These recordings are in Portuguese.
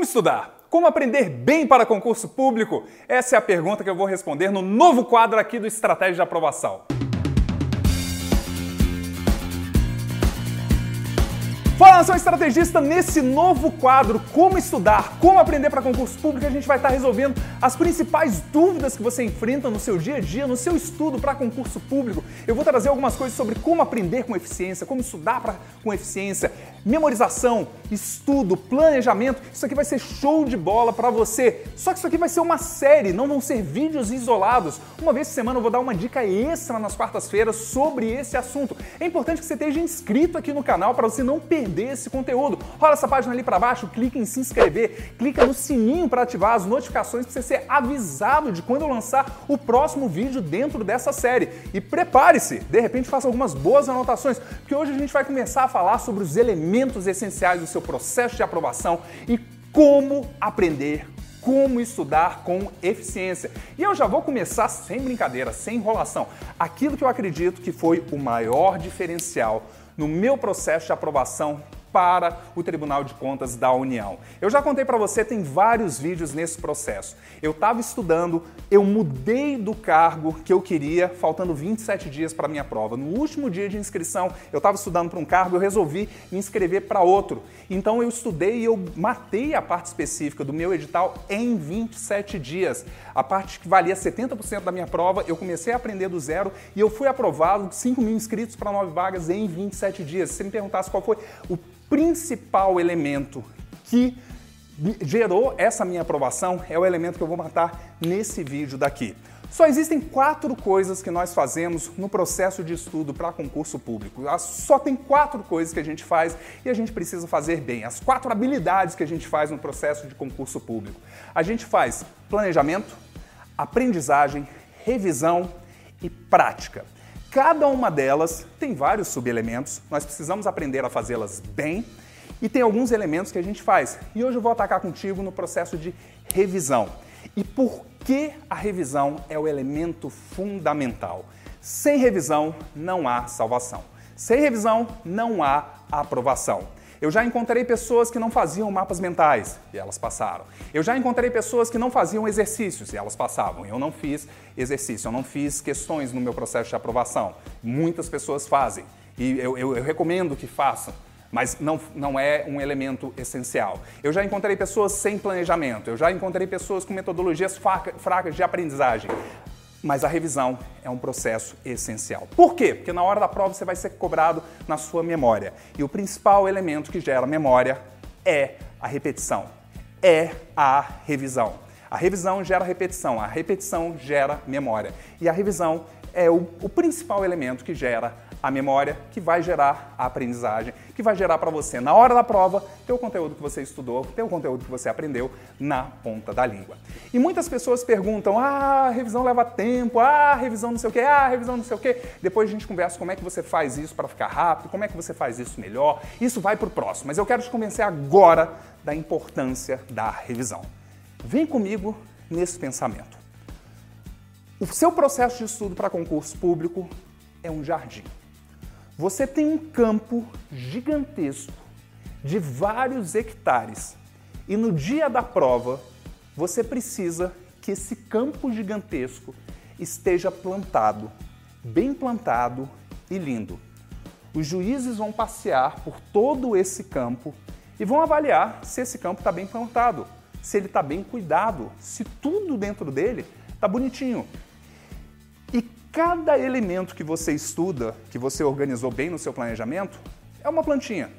Como estudar? Como aprender bem para concurso público? Essa é a pergunta que eu vou responder no novo quadro aqui do Estratégia de Aprovação. Fala, nação estrategista! Nesse novo quadro, Como Estudar, Como Aprender para Concurso Público, a gente vai estar resolvendo as principais dúvidas que você enfrenta no seu dia a dia, no seu estudo para concurso público. Eu vou trazer algumas coisas sobre como aprender com eficiência, como estudar pra, com eficiência, memorização, estudo, planejamento. Isso aqui vai ser show de bola para você. Só que isso aqui vai ser uma série, não vão ser vídeos isolados. Uma vez por semana eu vou dar uma dica extra nas quartas-feiras sobre esse assunto. É importante que você esteja inscrito aqui no canal para você não perder esse conteúdo. Rola essa página ali para baixo, clica em se inscrever, clica no sininho para ativar as notificações para você ser avisado de quando eu lançar o próximo vídeo dentro dessa série. E prepare-se, de repente faça algumas boas anotações, porque hoje a gente vai começar a falar sobre os elementos essenciais do seu processo de aprovação e como aprender como estudar com eficiência. E eu já vou começar sem brincadeira, sem enrolação. Aquilo que eu acredito que foi o maior diferencial no meu processo de aprovação para o Tribunal de Contas da União. Eu já contei para você, tem vários vídeos nesse processo. Eu estava estudando, eu mudei do cargo que eu queria, faltando 27 dias para minha prova. No último dia de inscrição, eu estava estudando para um cargo, eu resolvi me inscrever para outro. Então eu estudei e eu matei a parte específica do meu edital em 27 dias. A parte que valia 70% da minha prova, eu comecei a aprender do zero e eu fui aprovado 5 mil inscritos para 9 vagas em 27 dias. Se você me perguntasse qual foi o principal elemento que gerou essa minha aprovação é o elemento que eu vou matar nesse vídeo daqui. Só existem quatro coisas que nós fazemos no processo de estudo para concurso público. Só tem quatro coisas que a gente faz e a gente precisa fazer bem. As quatro habilidades que a gente faz no processo de concurso público. A gente faz planejamento, aprendizagem, revisão e prática. Cada uma delas tem vários subelementos, nós precisamos aprender a fazê-las bem e tem alguns elementos que a gente faz. E hoje eu vou atacar contigo no processo de revisão. E por que a revisão é o elemento fundamental? Sem revisão não há salvação. Sem revisão não há aprovação. Eu já encontrei pessoas que não faziam mapas mentais e elas passaram. Eu já encontrei pessoas que não faziam exercícios e elas passavam. Eu não fiz exercício, eu não fiz questões no meu processo de aprovação. Muitas pessoas fazem e eu, eu, eu recomendo que façam mas não, não é um elemento essencial. Eu já encontrei pessoas sem planejamento, eu já encontrei pessoas com metodologias fracas de aprendizagem mas a revisão é um processo essencial. Por quê? Porque na hora da prova você vai ser cobrado na sua memória. E o principal elemento que gera memória é a repetição, é a revisão. A revisão gera repetição, a repetição gera memória. E a revisão é o, o principal elemento que gera a memória, que vai gerar a aprendizagem, que vai gerar para você, na hora da prova, ter o conteúdo que você estudou, ter o conteúdo que você aprendeu na ponta da língua. E muitas pessoas perguntam: ah, revisão leva tempo, ah, revisão não sei o quê, ah, revisão não sei o quê. Depois a gente conversa como é que você faz isso para ficar rápido, como é que você faz isso melhor. Isso vai para o próximo, mas eu quero te convencer agora da importância da revisão. Vem comigo nesse pensamento. O seu processo de estudo para concurso público é um jardim. Você tem um campo gigantesco de vários hectares e no dia da prova você precisa que esse campo gigantesco esteja plantado, bem plantado e lindo. Os juízes vão passear por todo esse campo e vão avaliar se esse campo está bem plantado, se ele está bem cuidado, se tudo dentro dele está bonitinho. Cada elemento que você estuda, que você organizou bem no seu planejamento, é uma plantinha.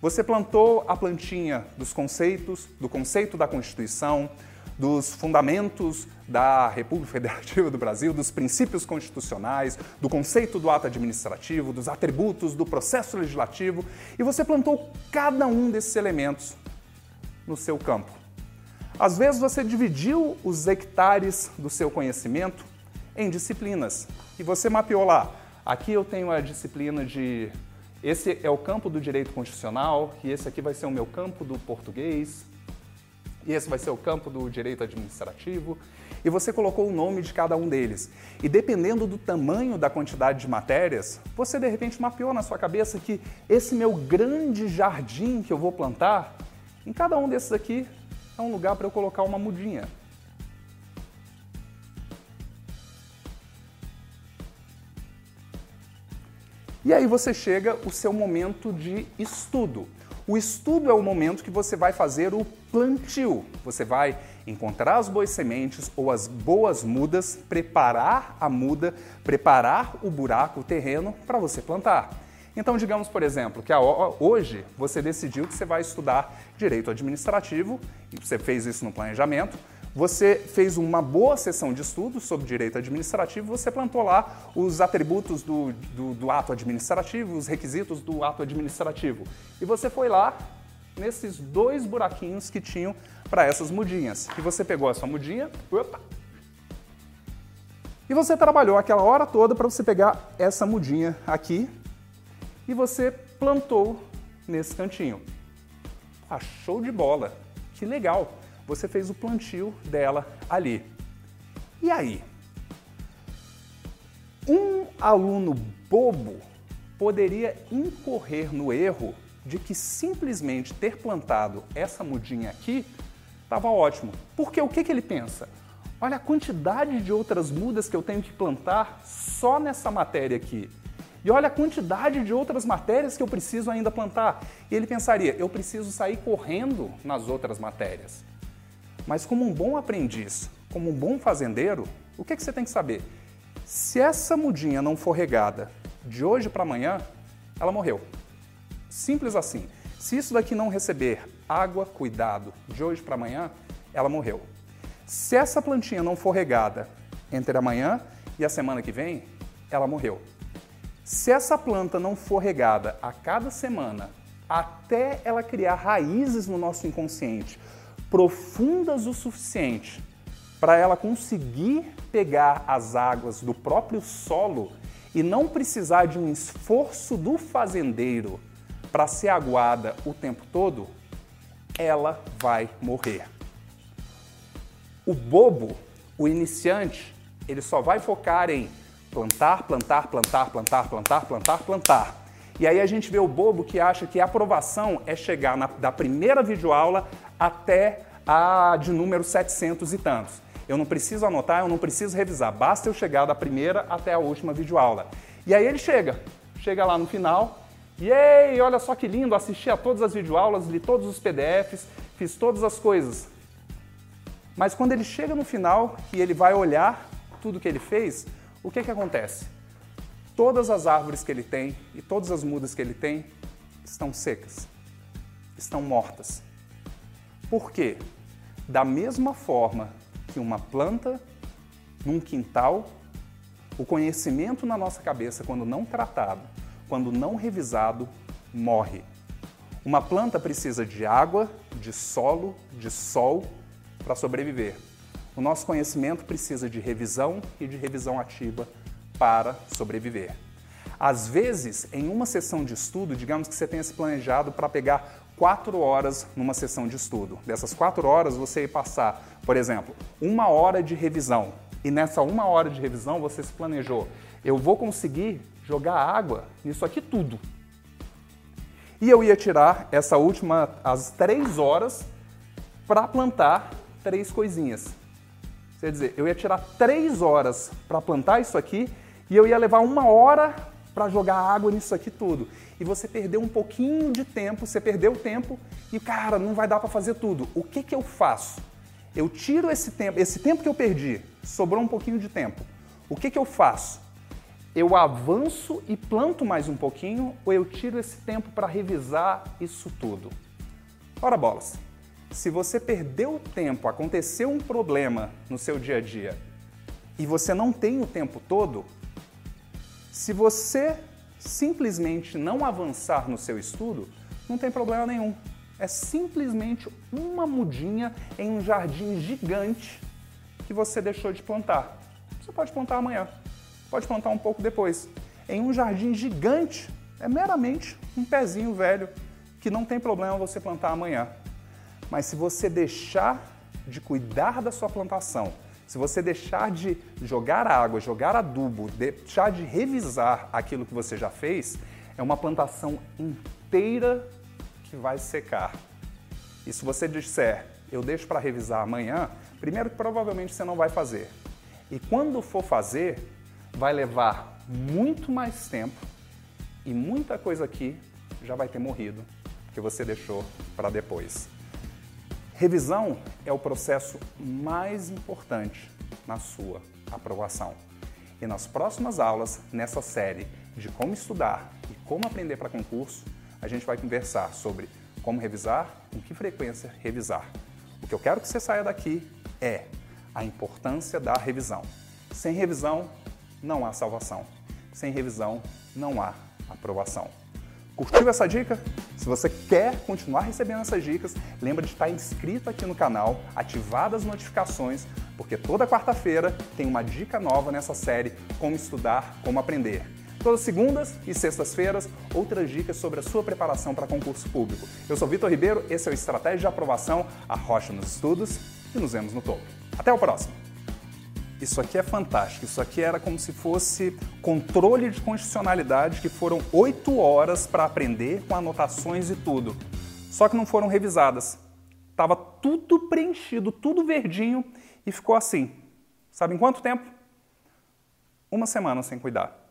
Você plantou a plantinha dos conceitos, do conceito da Constituição, dos fundamentos da República Federativa do Brasil, dos princípios constitucionais, do conceito do ato administrativo, dos atributos do processo legislativo, e você plantou cada um desses elementos no seu campo. Às vezes você dividiu os hectares do seu conhecimento em disciplinas. E você mapeou lá. Aqui eu tenho a disciplina de. Esse é o campo do direito constitucional, e esse aqui vai ser o meu campo do português, e esse vai ser o campo do direito administrativo. E você colocou o nome de cada um deles. E dependendo do tamanho da quantidade de matérias, você de repente mapeou na sua cabeça que esse meu grande jardim que eu vou plantar, em cada um desses aqui é um lugar para eu colocar uma mudinha. E aí você chega o seu momento de estudo. O estudo é o momento que você vai fazer o plantio. Você vai encontrar as boas sementes ou as boas mudas, preparar a muda, preparar o buraco, o terreno para você plantar. Então, digamos, por exemplo, que hoje você decidiu que você vai estudar direito administrativo, e você fez isso no planejamento, você fez uma boa sessão de estudos sobre direito administrativo, você plantou lá os atributos do, do, do, ato administrativo, os requisitos do ato administrativo. E você foi lá nesses dois buraquinhos que tinham para essas mudinhas. E você pegou a sua mudinha, opa, e você trabalhou aquela hora toda para você pegar essa mudinha aqui e você plantou nesse cantinho. Ah, show de bola! Que legal! Você fez o plantio dela ali. E aí? Um aluno bobo poderia incorrer no erro de que simplesmente ter plantado essa mudinha aqui estava ótimo. Porque o que, que ele pensa? Olha a quantidade de outras mudas que eu tenho que plantar só nessa matéria aqui. E olha a quantidade de outras matérias que eu preciso ainda plantar. E ele pensaria, eu preciso sair correndo nas outras matérias. Mas como um bom aprendiz, como um bom fazendeiro, o que, que você tem que saber? Se essa mudinha não for regada de hoje para amanhã, ela morreu. Simples assim. Se isso daqui não receber água, cuidado, de hoje para amanhã, ela morreu. Se essa plantinha não for regada entre amanhã e a semana que vem, ela morreu. Se essa planta não for regada a cada semana, até ela criar raízes no nosso inconsciente profundas o suficiente para ela conseguir pegar as águas do próprio solo e não precisar de um esforço do fazendeiro para ser aguada o tempo todo, ela vai morrer. O bobo, o iniciante, ele só vai focar em Plantar, plantar, plantar, plantar, plantar, plantar, plantar. E aí a gente vê o bobo que acha que a aprovação é chegar na, da primeira videoaula até a de número 700 e tantos. Eu não preciso anotar, eu não preciso revisar, basta eu chegar da primeira até a última videoaula. E aí ele chega, chega lá no final, e olha só que lindo, assisti a todas as videoaulas, li todos os PDFs, fiz todas as coisas. Mas quando ele chega no final e ele vai olhar tudo que ele fez, o que, que acontece? Todas as árvores que ele tem e todas as mudas que ele tem estão secas, estão mortas. Por quê? Da mesma forma que uma planta num quintal, o conhecimento na nossa cabeça, quando não tratado, quando não revisado, morre. Uma planta precisa de água, de solo, de sol para sobreviver. O nosso conhecimento precisa de revisão e de revisão ativa para sobreviver. Às vezes, em uma sessão de estudo, digamos que você tenha se planejado para pegar quatro horas numa sessão de estudo. Dessas quatro horas, você ia passar, por exemplo, uma hora de revisão. E nessa uma hora de revisão, você se planejou: eu vou conseguir jogar água nisso aqui tudo. E eu ia tirar essa última, as três horas, para plantar três coisinhas. Quer dizer, eu ia tirar três horas para plantar isso aqui e eu ia levar uma hora para jogar água nisso aqui tudo. E você perdeu um pouquinho de tempo, você perdeu tempo e, cara, não vai dar para fazer tudo. O que, que eu faço? Eu tiro esse tempo, esse tempo que eu perdi, sobrou um pouquinho de tempo. O que, que eu faço? Eu avanço e planto mais um pouquinho ou eu tiro esse tempo para revisar isso tudo? Ora bolas! se você perdeu tempo, aconteceu um problema no seu dia a dia e você não tem o tempo todo, se você simplesmente não avançar no seu estudo, não tem problema nenhum. É simplesmente uma mudinha em um jardim gigante que você deixou de plantar. Você pode plantar amanhã, pode plantar um pouco depois. Em um jardim gigante, é meramente um pezinho velho que não tem problema você plantar amanhã. Mas se você deixar de cuidar da sua plantação, se você deixar de jogar água, jogar adubo, deixar de revisar aquilo que você já fez, é uma plantação inteira que vai secar. E se você disser eu deixo para revisar amanhã, primeiro que provavelmente você não vai fazer. E quando for fazer, vai levar muito mais tempo e muita coisa aqui já vai ter morrido que você deixou para depois. Revisão é o processo mais importante na sua aprovação. E nas próximas aulas, nessa série de como estudar e como aprender para concurso, a gente vai conversar sobre como revisar, com que frequência revisar. O que eu quero que você saia daqui é a importância da revisão. Sem revisão, não há salvação. Sem revisão, não há aprovação. Curtiu essa dica? Se você quer continuar recebendo essas dicas, lembra de estar inscrito aqui no canal, ativar as notificações, porque toda quarta-feira tem uma dica nova nessa série Como Estudar, Como Aprender. Todas segundas e sextas-feiras, outras dicas sobre a sua preparação para concurso público. Eu sou Vitor Ribeiro, esse é o Estratégia de Aprovação, a Rocha nos Estudos, e nos vemos no topo. Até o próximo! Isso aqui é fantástico. Isso aqui era como se fosse controle de constitucionalidade, que foram oito horas para aprender com anotações e tudo. Só que não foram revisadas. Tava tudo preenchido, tudo verdinho e ficou assim. Sabe em quanto tempo? Uma semana sem cuidar.